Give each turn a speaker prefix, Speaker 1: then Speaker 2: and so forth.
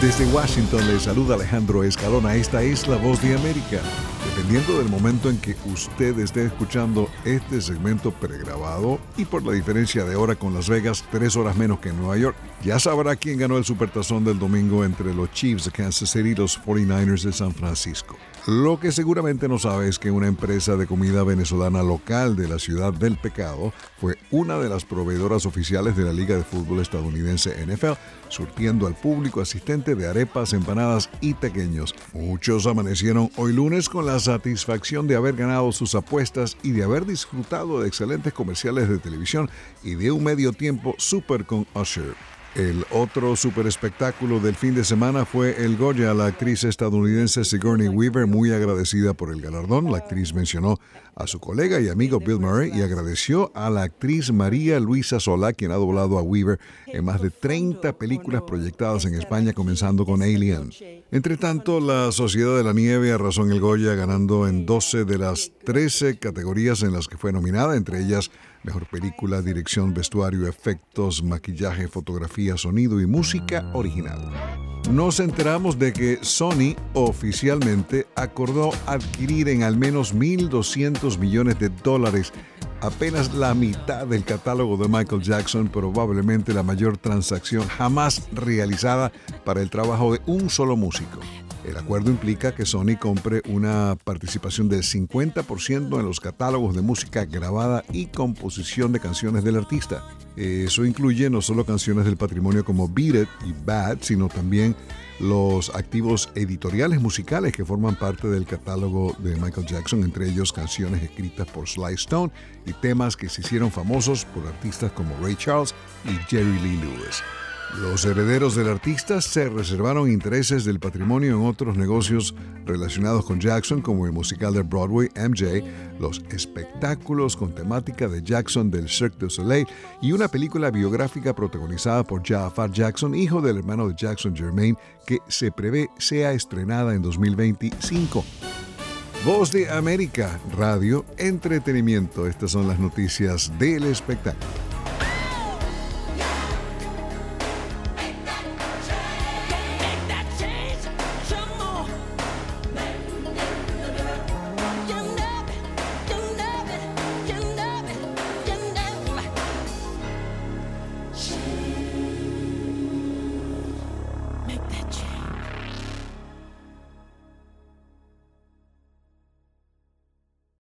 Speaker 1: Desde Washington le saluda Alejandro Escalona. Esta es la voz de América. Dependiendo del momento en que usted esté escuchando este segmento pregrabado y por la diferencia de hora con Las Vegas, tres horas menos que en Nueva York, ya sabrá quién ganó el Supertazón del domingo entre los Chiefs de Kansas City y los 49ers de San Francisco. Lo que seguramente no sabe es que una empresa de comida venezolana local de la ciudad del pecado fue una de las proveedoras oficiales de la Liga de Fútbol estadounidense NFL, surtiendo al público asistente de arepas, empanadas y pequeños. Muchos amanecieron hoy lunes con la satisfacción de haber ganado sus apuestas y de haber disfrutado de excelentes comerciales de televisión y de un medio tiempo súper con Usher. El otro super espectáculo del fin de semana fue el Goya. La actriz estadounidense Sigourney Weaver, muy agradecida por el galardón, la actriz mencionó a su colega y amigo Bill Murray y agradeció a la actriz María Luisa Sola, quien ha doblado a Weaver en más de 30 películas proyectadas en España, comenzando con Alien. Entre tanto, la Sociedad de la Nieve arrasó en el Goya, ganando en 12 de las 13 categorías en las que fue nominada, entre ellas Mejor película, dirección, vestuario, efectos, maquillaje, fotografía, sonido y música original. Nos enteramos de que Sony oficialmente acordó adquirir en al menos 1.200 millones de dólares apenas la mitad del catálogo de Michael Jackson, probablemente la mayor transacción jamás realizada para el trabajo de un solo músico. El acuerdo implica que Sony compre una participación del 50% en los catálogos de música grabada y composición de canciones del artista. Eso incluye no solo canciones del patrimonio como Beat y Bad, sino también los activos editoriales musicales que forman parte del catálogo de Michael Jackson, entre ellos canciones escritas por Sly Stone y temas que se hicieron famosos por artistas como Ray Charles y Jerry Lee Lewis. Los herederos del artista se reservaron intereses del patrimonio en otros negocios relacionados con Jackson, como el musical de Broadway MJ, los espectáculos con temática de Jackson del Cirque du Soleil y una película biográfica protagonizada por Jafar Jackson, hijo del hermano de Jackson Germain, que se prevé sea estrenada en 2025. Voz de América, radio, entretenimiento. Estas son las noticias del espectáculo.